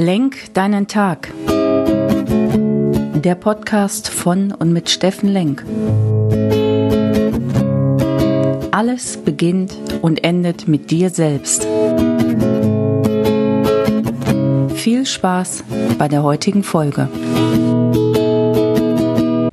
Lenk deinen Tag. Der Podcast von und mit Steffen Lenk. Alles beginnt und endet mit dir selbst. Viel Spaß bei der heutigen Folge.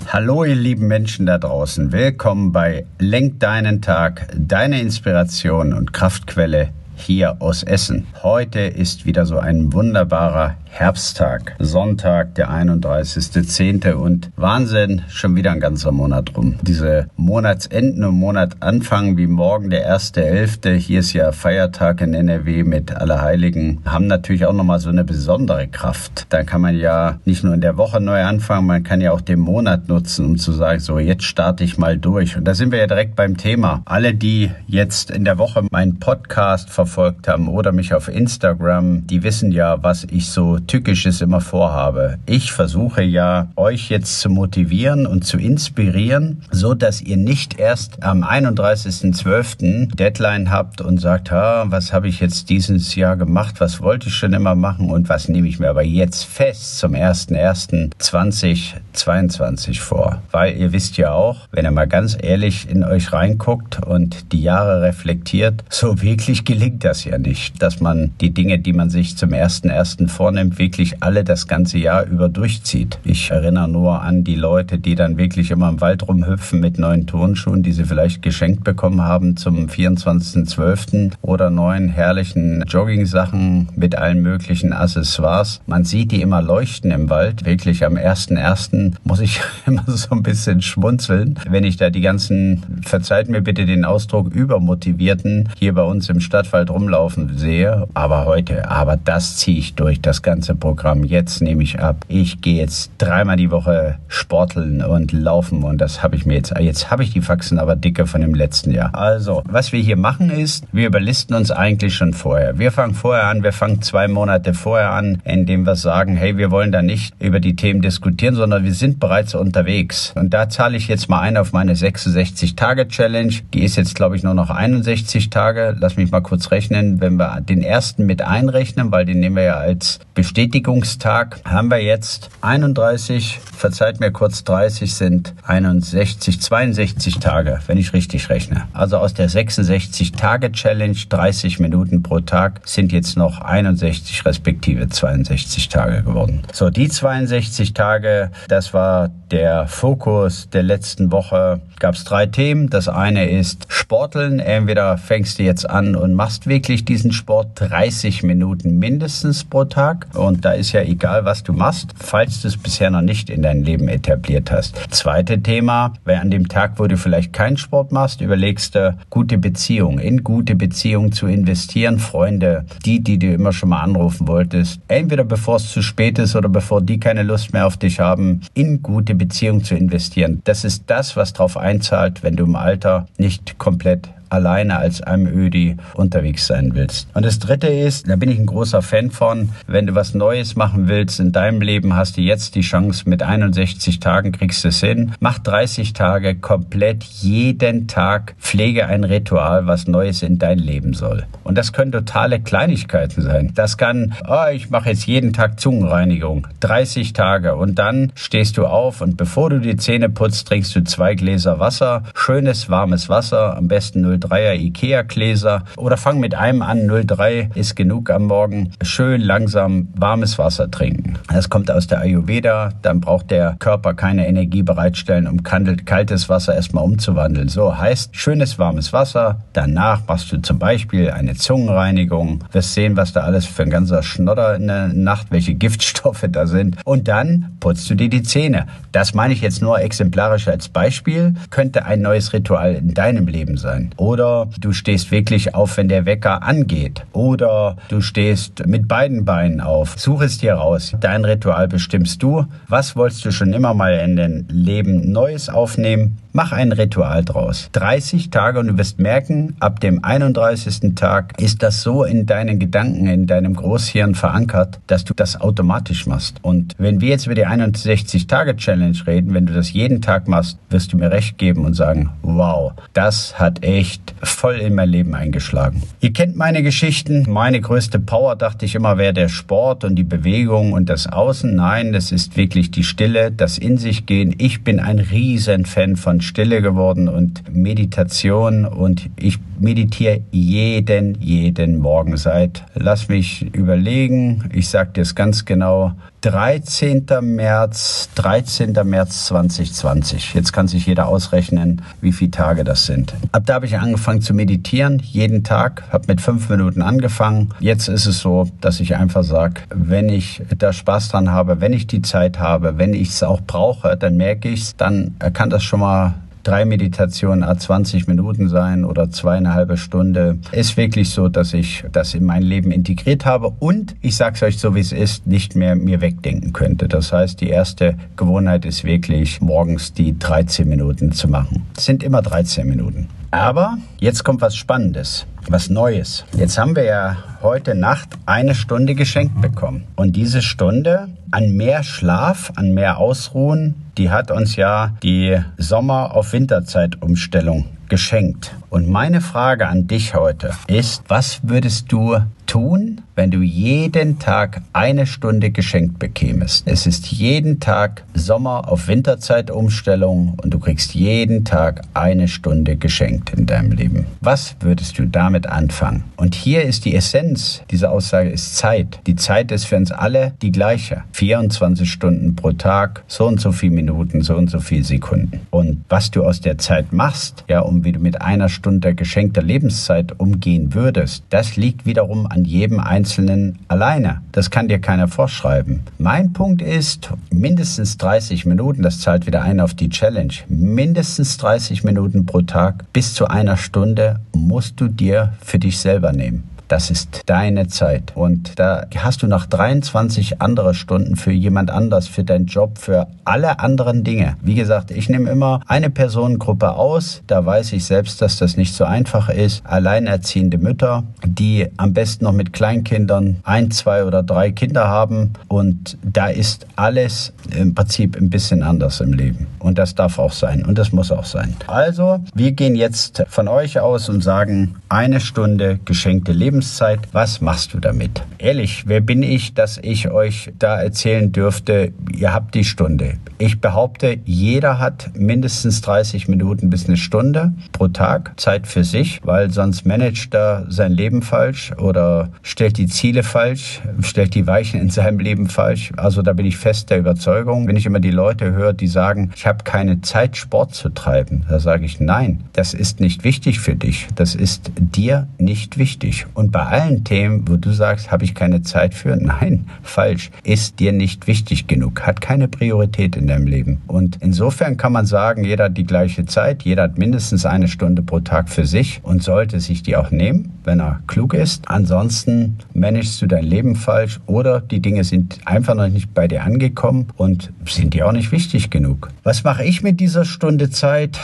Hallo ihr lieben Menschen da draußen, willkommen bei Lenk deinen Tag, deine Inspiration und Kraftquelle hier aus Essen. Heute ist wieder so ein wunderbarer Herbsttag, Sonntag, der 31.10. und Wahnsinn, schon wieder ein ganzer Monat rum. Diese Monatsenden und Monatanfang wie morgen der 1.11., hier ist ja Feiertag in NRW mit Allerheiligen, haben natürlich auch nochmal so eine besondere Kraft. Da kann man ja nicht nur in der Woche neu anfangen, man kann ja auch den Monat nutzen, um zu sagen, so jetzt starte ich mal durch. Und da sind wir ja direkt beim Thema. Alle, die jetzt in der Woche meinen Podcast verfolgt haben oder mich auf Instagram, die wissen ja, was ich so Tückisches immer vorhabe. Ich versuche ja, euch jetzt zu motivieren und zu inspirieren, so dass ihr nicht erst am 31.12. Deadline habt und sagt, ha, was habe ich jetzt dieses Jahr gemacht, was wollte ich schon immer machen und was nehme ich mir aber jetzt fest zum 1.1.2022 vor. Weil ihr wisst ja auch, wenn ihr mal ganz ehrlich in euch reinguckt und die Jahre reflektiert, so wirklich gelingt das ja nicht, dass man die Dinge, die man sich zum 1.1. vornimmt, wirklich alle das ganze Jahr über durchzieht. Ich erinnere nur an die Leute, die dann wirklich immer im Wald rumhüpfen mit neuen Turnschuhen, die sie vielleicht geschenkt bekommen haben zum 24.12. oder neuen herrlichen Jogging-Sachen mit allen möglichen Accessoires. Man sieht die immer leuchten im Wald. Wirklich am 1.1. muss ich immer so ein bisschen schmunzeln, wenn ich da die ganzen, verzeiht mir bitte den Ausdruck, übermotivierten hier bei uns im Stadtwald rumlaufen sehe. Aber heute, aber das ziehe ich durch, das ganze ganze Programm. Jetzt nehme ich ab. Ich gehe jetzt dreimal die Woche sporteln und laufen und das habe ich mir jetzt. Jetzt habe ich die Faxen aber dicke von dem letzten Jahr. Also, was wir hier machen ist, wir überlisten uns eigentlich schon vorher. Wir fangen vorher an, wir fangen zwei Monate vorher an, indem wir sagen, hey, wir wollen da nicht über die Themen diskutieren, sondern wir sind bereits unterwegs. Und da zahle ich jetzt mal ein auf meine 66-Tage-Challenge. Die ist jetzt, glaube ich, nur noch 61 Tage. Lass mich mal kurz rechnen. Wenn wir den ersten mit einrechnen, weil den nehmen wir ja als Bestätigung Bestätigungstag haben wir jetzt 31, verzeiht mir kurz 30 sind 61, 62 Tage, wenn ich richtig rechne. Also aus der 66 Tage Challenge 30 Minuten pro Tag sind jetzt noch 61 respektive 62 Tage geworden. So, die 62 Tage, das war der Fokus der letzten Woche. Gab es drei Themen. Das eine ist Sporteln. Entweder fängst du jetzt an und machst wirklich diesen Sport 30 Minuten mindestens pro Tag und da ist ja egal, was du machst, falls du es bisher noch nicht in dein Leben etabliert hast. Zweite Thema, wer an dem Tag, wo du vielleicht keinen Sport machst, überlegst du, gute Beziehung, in gute Beziehung zu investieren, Freunde, die, die du immer schon mal anrufen wolltest, entweder bevor es zu spät ist oder bevor die keine Lust mehr auf dich haben, in gute Beziehung zu investieren. Das ist das, was darauf einzahlt, wenn du im Alter nicht komplett alleine als Ödi unterwegs sein willst. Und das dritte ist, da bin ich ein großer Fan von, wenn du was Neues machen willst in deinem Leben, hast du jetzt die Chance, mit 61 Tagen kriegst du es hin. Mach 30 Tage komplett jeden Tag, pflege ein Ritual, was Neues in dein Leben soll. Und das können totale Kleinigkeiten sein. Das kann, oh, ich mache jetzt jeden Tag Zungenreinigung, 30 Tage und dann stehst du auf und bevor du die Zähne putzt, trinkst du zwei Gläser Wasser, schönes warmes Wasser, am besten 03er Ikea-Gläser oder fang mit einem an, 03 ist genug am Morgen. Schön langsam warmes Wasser trinken. Das kommt aus der Ayurveda, dann braucht der Körper keine Energie bereitstellen, um kaltes Wasser erstmal umzuwandeln. So heißt schönes warmes Wasser, danach machst du zum Beispiel eine Zungenreinigung, wirst sehen, was da alles für ein ganzer Schnodder in der Nacht, welche Giftstoffe da sind und dann putzt du dir die Zähne. Das meine ich jetzt nur exemplarisch als Beispiel, könnte ein neues Ritual in deinem Leben sein. Oder du stehst wirklich auf, wenn der Wecker angeht. Oder du stehst mit beiden Beinen auf. Such es dir raus. Dein Ritual bestimmst du. Was wolltest du schon immer mal in dein Leben Neues aufnehmen? Mach ein Ritual draus. 30 Tage und du wirst merken, ab dem 31. Tag ist das so in deinen Gedanken, in deinem Großhirn verankert, dass du das automatisch machst. Und wenn wir jetzt über die 61-Tage-Challenge reden, wenn du das jeden Tag machst, wirst du mir recht geben und sagen, wow, das hat echt voll in mein Leben eingeschlagen. Ihr kennt meine Geschichten. Meine größte Power, dachte ich immer, wäre der Sport und die Bewegung und das Außen. Nein, das ist wirklich die Stille, das in sich gehen. Ich bin ein riesen Fan von Stille geworden und Meditation und ich meditiere jeden, jeden Morgen seit, lass mich überlegen, ich sag dir es ganz genau, 13. März, 13. März 2020. Jetzt kann sich jeder ausrechnen, wie viele Tage das sind. Ab da habe ich angefangen zu meditieren, jeden Tag, habe mit fünf Minuten angefangen. Jetzt ist es so, dass ich einfach sage, wenn ich da Spaß dran habe, wenn ich die Zeit habe, wenn ich es auch brauche, dann merke ich es, dann kann das schon mal drei Meditationen a 20 Minuten sein oder zweieinhalb Stunde. Ist wirklich so, dass ich das in mein Leben integriert habe und ich sage es euch so, wie es ist, nicht mehr mir wegdenken könnte. Das heißt, die erste Gewohnheit ist wirklich morgens die 13 Minuten zu machen. Es sind immer 13 Minuten. Aber jetzt kommt was Spannendes, was Neues. Jetzt haben wir ja heute Nacht eine Stunde geschenkt bekommen. Und diese Stunde an mehr Schlaf, an mehr Ausruhen, die hat uns ja die Sommer- auf Winterzeitumstellung geschenkt. Und meine Frage an dich heute ist, was würdest du tun, wenn du jeden Tag eine Stunde geschenkt bekämest? Es ist jeden Tag Sommer- auf Winterzeitumstellung und du kriegst jeden Tag eine Stunde geschenkt in deinem Leben. Was würdest du damit anfangen? Und hier ist die Essenz dieser Aussage ist Zeit. Die Zeit ist für uns alle die gleiche. 24 Stunden pro Tag, so und so viele Minuten, so und so viele Sekunden. Und was du aus der Zeit machst, ja, um wie du mit einer Stunde geschenkter Lebenszeit umgehen würdest, das liegt wiederum an jedem Einzelnen alleine. Das kann dir keiner vorschreiben. Mein Punkt ist, mindestens 30 Minuten, das zahlt wieder ein auf die Challenge, mindestens 30 Minuten pro Tag bis zu einer Stunde musst du dir für dich selber nehmen. Das ist deine Zeit. Und da hast du noch 23 andere Stunden für jemand anders, für deinen Job, für alle anderen Dinge. Wie gesagt, ich nehme immer eine Personengruppe aus. Da weiß ich selbst, dass das nicht so einfach ist. Alleinerziehende Mütter, die am besten noch mit Kleinkindern ein, zwei oder drei Kinder haben. Und da ist alles im Prinzip ein bisschen anders im Leben. Und das darf auch sein. Und das muss auch sein. Also, wir gehen jetzt von euch aus und sagen, eine Stunde geschenkte Lebenszeit. Was machst du damit? Ehrlich, wer bin ich, dass ich euch da erzählen dürfte, ihr habt die Stunde. Ich behaupte, jeder hat mindestens 30 Minuten bis eine Stunde pro Tag Zeit für sich, weil sonst managt er sein Leben falsch oder stellt die Ziele falsch, stellt die Weichen in seinem Leben falsch. Also da bin ich fest der Überzeugung. Wenn ich immer die Leute höre, die sagen, ich habe keine Zeit, Sport zu treiben, da sage ich, nein, das ist nicht wichtig für dich. Das ist dir nicht wichtig. Und bei allen Themen, wo du sagst, habe ich keine Zeit für, nein, falsch, ist dir nicht wichtig genug, hat keine Priorität in deinem Leben. Und insofern kann man sagen, jeder hat die gleiche Zeit, jeder hat mindestens eine Stunde pro Tag für sich und sollte sich die auch nehmen, wenn er klug ist. Ansonsten managst du dein Leben falsch oder die Dinge sind einfach noch nicht bei dir angekommen und sind dir auch nicht wichtig genug. Was mache ich mit dieser Stunde Zeit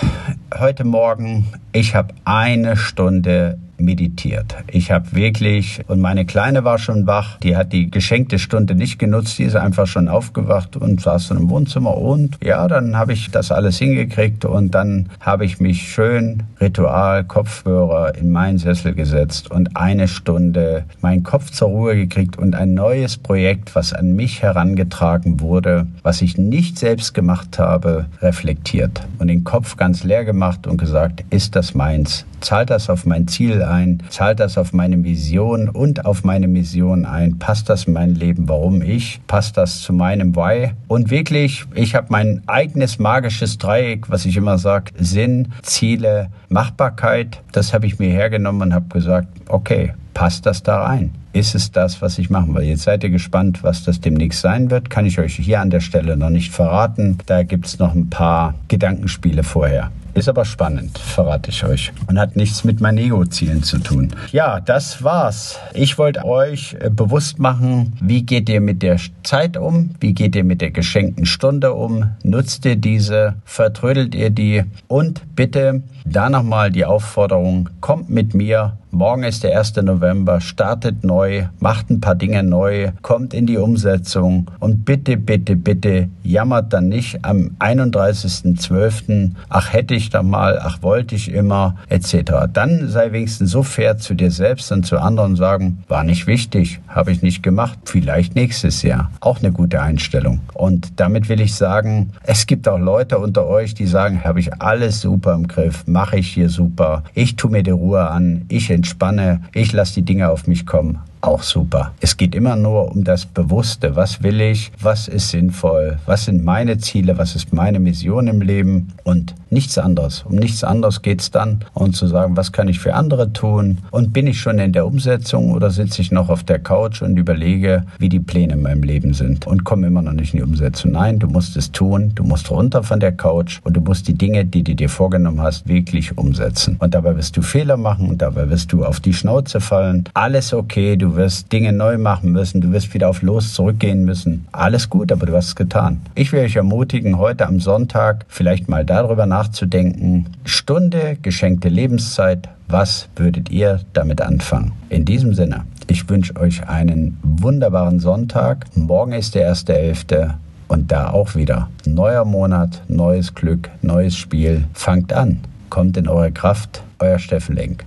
heute Morgen? Ich habe eine Stunde meditiert. Ich habe wirklich, und meine Kleine war schon wach, die hat die geschenkte Stunde nicht genutzt, die ist einfach schon aufgewacht und saß so im Wohnzimmer und ja, dann habe ich das alles hingekriegt und dann habe ich mich schön Ritual, Kopfhörer in meinen Sessel gesetzt und eine Stunde meinen Kopf zur Ruhe gekriegt und ein neues Projekt, was an mich herangetragen wurde, was ich nicht selbst gemacht habe, reflektiert und den Kopf ganz leer gemacht und gesagt, ist das meins? Zahlt das auf mein Ziel ein? Zahlt das auf meine Vision und auf meine Mission ein? Passt das in mein Leben? Warum ich? Passt das zu meinem Why? Und wirklich, ich habe mein eigenes magisches Dreieck, was ich immer sage, Sinn, Ziele, Machbarkeit. Das habe ich mir hergenommen und habe gesagt, okay, passt das da rein? Ist es das, was ich machen will? Jetzt seid ihr gespannt, was das demnächst sein wird. Kann ich euch hier an der Stelle noch nicht verraten. Da gibt es noch ein paar Gedankenspiele vorher. Ist aber spannend, verrate ich euch. Und hat nichts mit meinen Ego-Zielen zu tun. Ja, das war's. Ich wollte euch äh, bewusst machen, wie geht ihr mit der Zeit um? Wie geht ihr mit der geschenkten Stunde um? Nutzt ihr diese? Vertrödelt ihr die? Und bitte da nochmal die Aufforderung, kommt mit mir Morgen ist der 1. November, startet neu, macht ein paar Dinge neu, kommt in die Umsetzung und bitte, bitte, bitte jammert dann nicht am 31.12., ach hätte ich da mal, ach wollte ich immer, etc. Dann sei wenigstens so fair zu dir selbst und zu anderen und sagen, war nicht wichtig, habe ich nicht gemacht, vielleicht nächstes Jahr. Auch eine gute Einstellung. Und damit will ich sagen, es gibt auch Leute unter euch, die sagen, habe ich alles super im Griff, mache ich hier super, ich tue mir die Ruhe an, ich entspanne, ich lasse die Dinge auf mich kommen auch super. Es geht immer nur um das Bewusste. Was will ich? Was ist sinnvoll? Was sind meine Ziele? Was ist meine Mission im Leben? Und nichts anderes. Um nichts anderes geht es dann. Und zu sagen, was kann ich für andere tun? Und bin ich schon in der Umsetzung oder sitze ich noch auf der Couch und überlege, wie die Pläne in meinem Leben sind und komme immer noch nicht in die Umsetzung? Nein, du musst es tun. Du musst runter von der Couch und du musst die Dinge, die du dir vorgenommen hast, wirklich umsetzen. Und dabei wirst du Fehler machen und dabei wirst du auf die Schnauze fallen. Alles okay. Du du wirst Dinge neu machen müssen, du wirst wieder auf Los zurückgehen müssen. Alles gut, aber du hast es getan. Ich will euch ermutigen, heute am Sonntag vielleicht mal darüber nachzudenken. Stunde geschenkte Lebenszeit, was würdet ihr damit anfangen? In diesem Sinne, ich wünsche euch einen wunderbaren Sonntag. Morgen ist der 1.11. Und da auch wieder neuer Monat, neues Glück, neues Spiel. Fangt an, kommt in eure Kraft, euer Steffen Lenk.